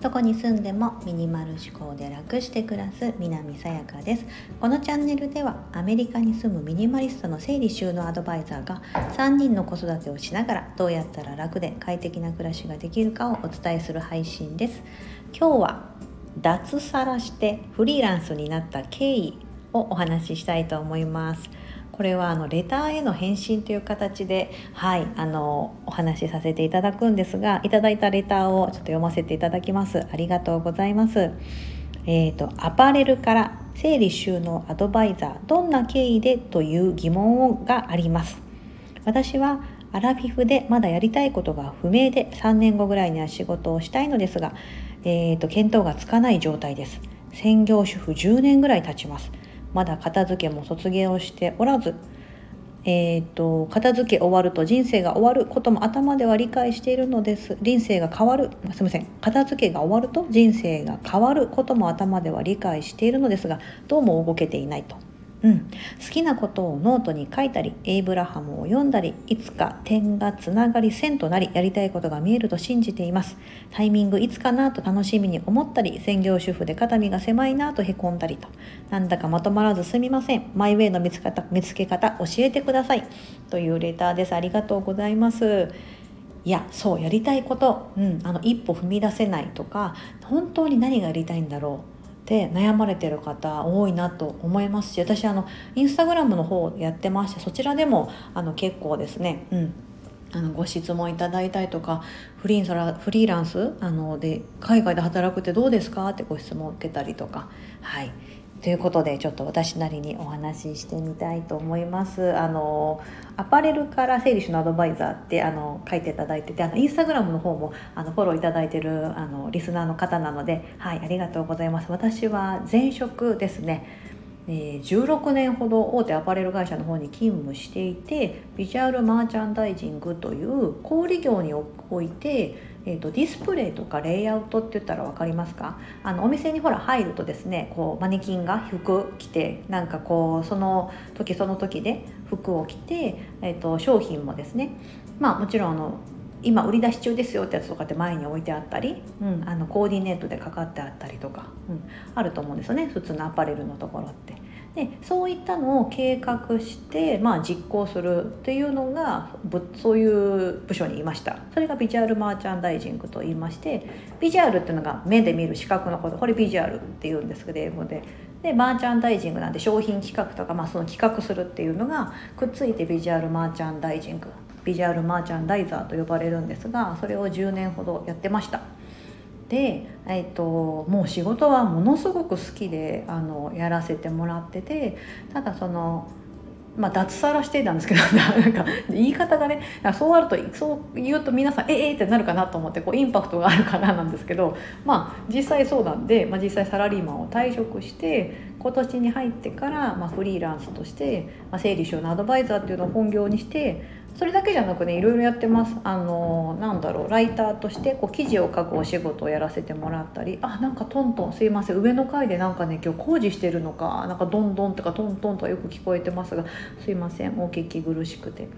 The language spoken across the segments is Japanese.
どこに住んでもミニマル思考で楽して暮らす南さやかです。このチャンネルではアメリカに住むミニマリストの整理収納アドバイザーが3人の子育てをしながらどうやったら楽で快適な暮らしができるかをお伝えする配信です。今日は脱サラしてフリーランスになった経緯をお話ししたいと思います。これはあのレターへの返信という形で、はい、あのお話しさせていただくんですがいただいたレターをちょっと読ませていただきます。ありがとうございます。えーと、とアパレルから整理収納アドバイザーどんな経緯でという疑問があります。私はアラフィフでまだやりたいことが不明で3年後ぐらいには仕事をしたいのですが、えーと、と見当がつかない状態です。専業主婦10年ぐらい経ちます。まだ片付けも卒業しておらず、えーと、片付け終わると人生が終わることも頭では理解しているのです人生が変わるすみません片付けが終わると人生が変わることも頭では理解しているのですがどうも動けていないと。うん、好きなことをノートに書いたりエイブラハムを読んだりいつか点がつながり線となりやりたいことが見えると信じています。タイミングいつかなと楽しみに思ったり専業主婦で肩身が狭いなとへこんだりと。なんだかまとまらずすみません。マイウェイの見つ方見つけ方教えてください。というレターです。ありがとうございます。いやそうやりたいこと、うん、あの一歩踏み出せないとか本当に何がやりたいんだろう。で悩まれてる方多いなと思いますし私あのインスタグラムの方やってましてそちらでもあの結構ですね、うん、あのご質問いただいたりとかフリーフリーランスあので海外で働くってどうですか？ってご質問を受けたりとかはい。ということでちょっと私なりにお話ししてみたいと思います。あのアパレルから整理収納アドバイザーってあの書いていただいててあのインスタグラムの方もあのフォローいただいてるあのリスナーの方なのではいありがとうございます。私は前職ですね。え16年ほど大手アパレル会社の方に勤務していてビジュアルマーチャンダイジングという小売業においてえーと、ディスプレイとかレイアウトって言ったら分かりますか？あのお店にほら入るとですねこうマネキンが服着てなんかこうその時その時で服を着て、えーと、商品もですねまあもちろんあの今売り出し中ですよってやつとかって前に置いてあったり、うん、あのコーディネートでかかってあったりとか、うん、あると思うんですよね普通のアパレルのところって。でそういったのを計画して、まあ、実行するっていうのがそういう部署にいました。それがビジュアルマーチャンダイジングと言いましてビジュアルっていうのが目で見る視覚のこと。これビジュアルっていうんですけど英語で。でマーチャンダイジングなんで商品企画とか、まあ、その企画するっていうのがくっついてビジュアルマーチャンダイジング。ビジュアルマーチャンダイザーと呼ばれるんですがそれを10年ほどやってました。で、えーと、もう仕事はものすごく好きであのやらせてもらっててただそのまあ、脱サラしてたんですけど なんか言い方がねそうあるとそう言うと皆さんええー、ってなるかなと思ってこうインパクトがあるかななんですけどまあ実際そうなんで、まあ、実際サラリーマンを退職して今年に入ってから、まあ、フリーランスとして、まあ、整理収納アドバイザーっていうのを本業にしてそれだけじゃなくねいろいろやってます。あのなんだろうライターとしてこう記事を書くお仕事をやらせてもらったりあなんかトントンすいません上の階でなんかね今日工事してるのかなんかドンドンとかトントンとかよく聞こえてますがすいませんお聞き苦しくて。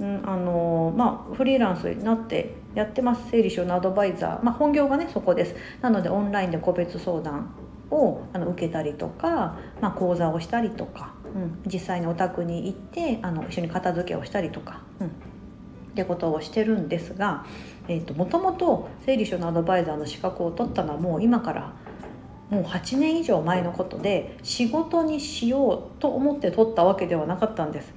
うん、あのまあ、フリーランスになってやってます。整理収納アドバイザー、まあ、本業がねそこです。なのでオンラインで個別相談をあの受けたりとか、まあ、講座をしたりとか。うん、実際にお宅に行ってあの一緒に片付けをしたりとか、うん、ってことをしてるんですが、えーと、もともと整理収納アドバイザーの資格を取ったのはもう今からもう8年以上前のことで仕事にしようと思って取ったわけではなかったんです。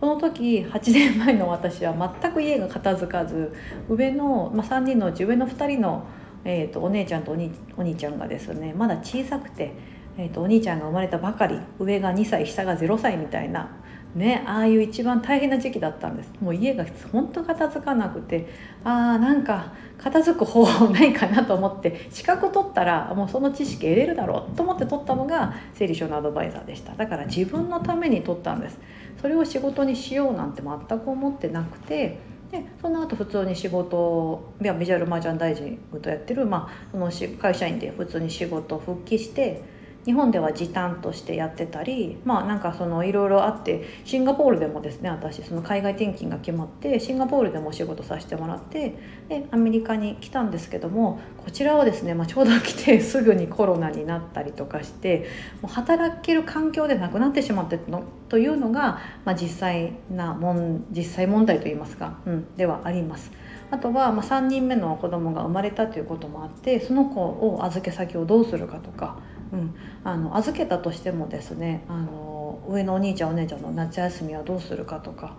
この時8年前の私は全く家が片付かず上の、まあ、3人のうち上の2人の、えーとお姉ちゃんとお兄お兄ちゃんがですねまだ小さくてえーと、お兄ちゃんが生まれたばかり上が2歳下が0歳みたいなねああいう一番大変な時期だったんです。もう家が本当片付かなくてあーなんか片付く方法ないかなと思って資格取ったらもうその知識得れるだろうと思って取ったのが整理収納アドバイザーでした。だから自分のために取ったんです。それを仕事にしようなんて全く思ってなくてでその後普通に仕事をビジュアルマージャン大臣とやってる、まあ、その会社員で普通に仕事復帰して日本では時短としてやってたりまあなんかそのいろいろあってシンガポールでもですね私その海外転勤が決まってシンガポールでもお仕事させてもらってでアメリカに来たんですけどもこちらはですね、まあ、ちょうど来てすぐにコロナになったりとかしてもう働ける環境でなくなってしまってのというのが、まあ、実際なもん実際問題といいますか、うん、ではあります。あとは、ま、3人目の子供が生まれたということもあってその子を預け先をどうするかとか、うん、あの預けたとしてもですねあの上のお兄ちゃんお姉ちゃんの夏休みはどうするかとか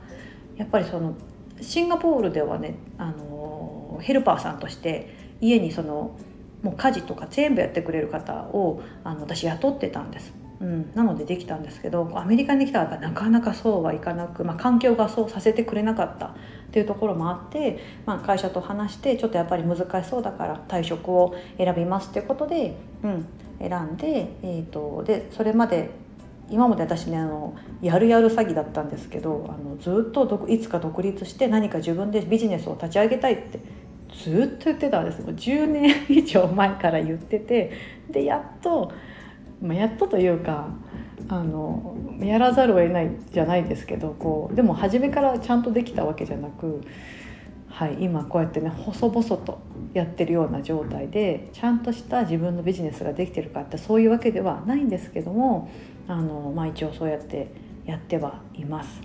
やっぱりそのシンガポールではねあのヘルパーさんとして家にそのもう家事とか全部やってくれる方をあの私雇ってたんです。うん、なのでできたんですけどアメリカに来たらなかなかそうはいかなく、まあ、環境がそうさせてくれなかった。っていうところもあって、まあ、会社と話してちょっとやっぱり難しそうだから退職を選びますっていうことで、うん、選んで,、えーと、でそれまで今まで私ねあのやるやる詐欺だったんですけどあのずっといつか独立して何か自分でビジネスを立ち上げたいってずっと言ってたんです。もう10年以上前から言っててでやっと、まあ、やっとというかあのやらざるを得ないじゃないですけどこうでも初めからちゃんとできたわけじゃなく、はい、今こうやってね細々とやってるような状態でちゃんとした自分のビジネスができてるかってそういうわけではないんですけどもあの、まあ、一応そうやってやってはいます。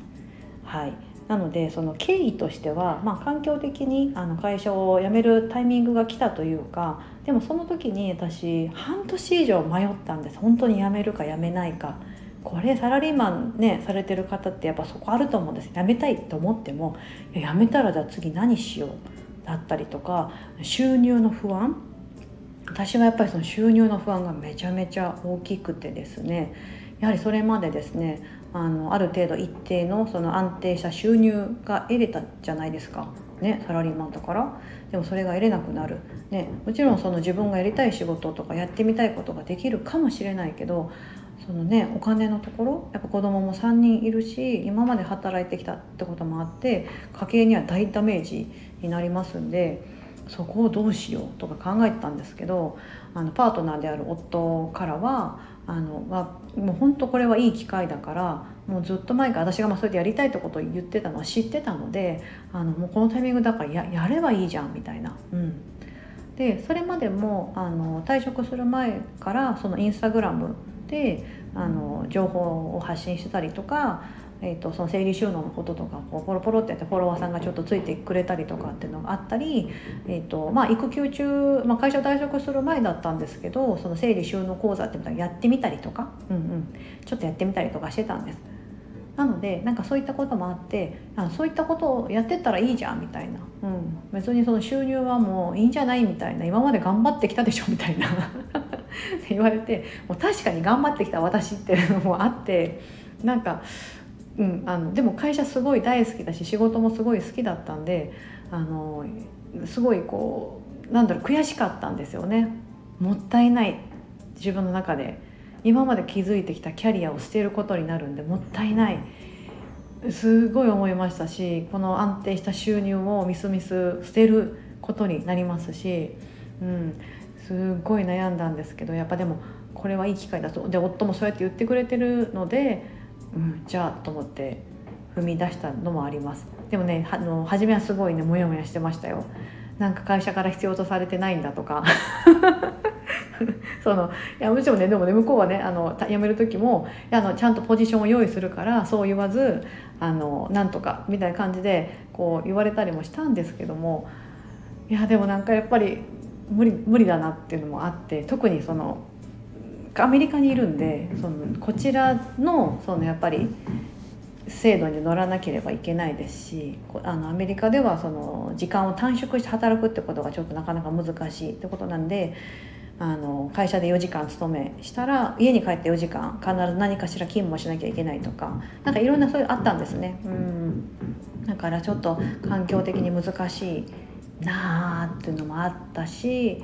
はい。なのでその経緯としては、まあ、環境的にあの会社を辞めるタイミングが来たというかでもその時に私半年以上迷ったんです。本当に辞めるか辞めないか。これサラリーマンねされてる方ってやっぱそこあると思うんです。辞めたいと思っても辞めたらじゃあ次何しようだったりとか収入の不安。私はやっぱりその収入の不安がめちゃめちゃ大きくてですねやはりそれまでですねあのある程度一定のその安定した収入が得れたじゃないですか、ね、サラリーマンだから。でもそれが得れなくなる、ね、もちろんその自分がやりたい仕事とかやってみたいことができるかもしれないけどそのねお金のところやっぱ子供も3人いるし今まで働いてきたってこともあって家計には大ダメージになりますんでそこをどうしようとか考えてたんですけどあのパートナーである夫からはあのはもう本当これはいい機会だからもうずっと前から私がまあそれでやりたいってことを言ってたのは知ってたのであのもうこのタイミングだからややればいいじゃんみたいな。うんでそれまでもあの退職する前からそのインスタグラムであの情報を発信してたりとか、えーと、その生理収納のこととかこうポロポロってやってフォロワーさんがちょっとついてくれたりとかっていうのがあったり、えーとまあ、育休中、まあ、会社退職する前だったんですけどその生理収納講座っていうのをやってみたりとか、うんうん、ちょっとやってみたりとかしてたんです。なのでなんかそういったこともあってあそういったことをやってったらいいじゃんみたいな、うん、別にその収入はもういいんじゃないみたいな今まで頑張ってきたでしょみたいな。言われてもう確かに頑張ってきた私っていうのもあってなんか、うん、あのでも会社すごい大好きだし仕事もすごい好きだったんであのすごいこうなんだろう悔しかったんですよね。もったいない自分の中で。今まで築いてきたキャリアを捨てることになるんでもったいない。すごい思いましたしこの安定した収入をみすみす捨てることになりますし、うん、すごい悩んだんですけどやっぱでもこれはいい機会だと。で夫もそうやって言ってくれてるので、うん、じゃあと思って踏み出したのもあります。でもねはの初めはすごいねモヤモヤしてましたよ。なんか会社から必要とされてないんだとか。そのいやもちろんねでもね向こうはねあの辞める時もあのちゃんとポジションを用意するからそう言わずあのなんとかみたいな感じでこう言われたりもしたんですけども。いやでもなんかやっぱり無理無理だなっていうのもあって特にそのアメリカにいるんでそのこちらのそのやっぱり制度に乗らなければいけないですしあのアメリカではその時間を短縮して働くってことがちょっとなかなか難しいってことなんであの会社で4時間勤めしたら家に帰って4時間必ず何かしら勤務をしなきゃいけないとかなんかいろんなそういうあったんですね。うんだからちょっと環境的に難しいなあっていうのもあったし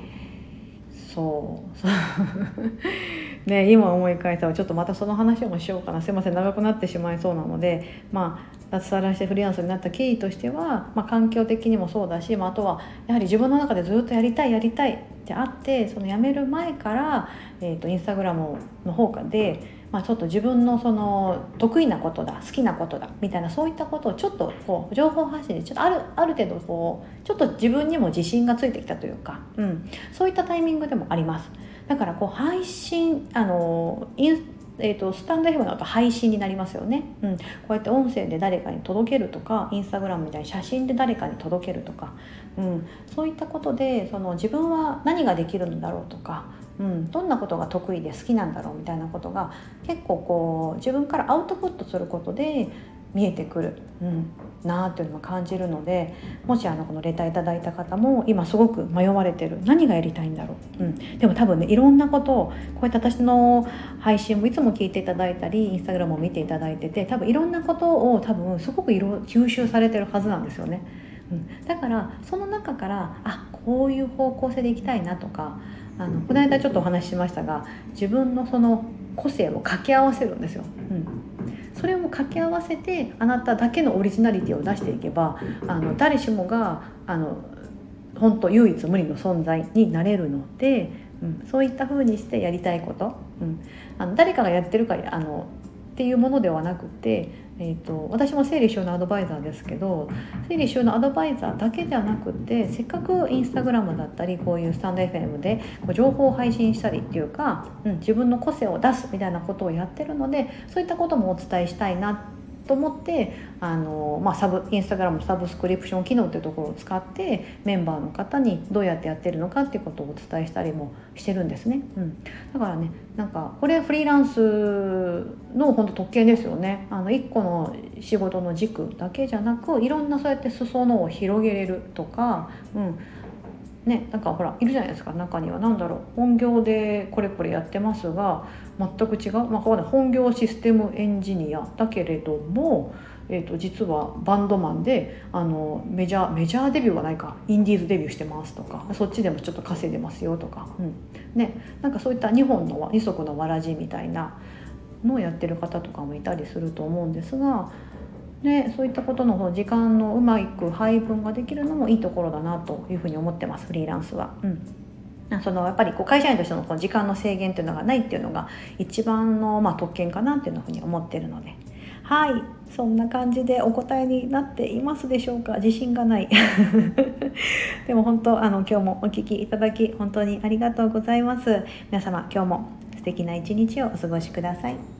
そう。ね今思い返したらちょっとまたその話もしようかな。すいません長くなってしまいそうなのでまあ脱サラしてフリーランスになった経緯としては、まあ、環境的にもそうだし、まあ、あとはやはり自分の中でずっとやりたいやりたいってあってその辞める前から、えーと、インスタグラムの方で、まあ、ちょっと自分のその得意なことだ好きなことだみたいなそういったことをちょっとこう情報発信でちょっとあるある程度こうちょっと自分にも自信がついてきたというか、うん、そういったタイミングでもあります。だからこう配信あのインえーと、スタンド FM だと配信になりますよね、うん、こうやって音声で誰かに届けるとかインスタグラムみたいに写真で誰かに届けるとか、うん、そういったことでその自分は何ができるんだろうとか、うん、どんなことが得意で好きなんだろうみたいなことが結構こう自分からアウトプットすることで見えてくる、うん、なあっていうのを感じるのでもしあのこのレターいただいた方も今すごく迷われてる何がやりたいんだろう、うん、でも多分ねいろんなことをこうやって私の配信もいつも聞いていただいたりインスタグラムを見ていただいてて多分いろんなことを多分すごく色吸収されてるはずなんですよね。うん、だからその中からあこういう方向性でいきたいなとかあのこの間ちょっとお話ししましたが自分のその個性を掛け合わせるんですよ。うんそれを掛け合わせてあなただけのオリジナリティを出していけばあの誰しもがあの本当唯一無二の存在になれるので、うん、そういった風にしてやりたいこと、うん、あの誰かがやってるかあのっていうものではなくてえーと、私も整理収納アドバイザーですけど整理収納アドバイザーだけではなくてせっかくインスタグラムだったりこういうスタンド FM でこう情報を配信したりっていうか、うん、自分の個性を出すみたいなことをやってるのでそういったこともお伝えしたいなと思ってあの、まあ、サブインスタグラムサブスクリプション機能っていうところを使ってメンバーの方にどうやってやってるのかっていうことをお伝えしたりもしてるんですね。うん、だからねなんかこれフリーランスの本当特権ですよね。あの1個の仕事の軸だけじゃなくいろんなそうやって裾野を広げれるとか、うんね、なんかほらいるじゃないですか。中には何だろう。本業でこれこれやってますが全く違う、まあ、本業システムエンジニアだけれども、えー、と実はバンドマンであのメジャーメジャーデビューはないか。インディーズデビューしてますとかそっちでもちょっと稼いでますよとか、うん。ね、なんかそういった2本の二足のわらじみたいなのをやってる方とかもいたりすると思うんですが。でそういったことの時間のうまく配分ができるのもいいところだなというふうに思ってますフリーランスは。うん。そのやっぱりこう会社員としてのこの時間の制限っていうのがないっていうのが一番のまあ特権かなっていうふうに思ってるので。はい。そんな感じでお答えになっていますでしょうか？自信がない。でも本当あの今日もお聞きいただき本当にありがとうございます。皆様今日も素敵な一日をお過ごしください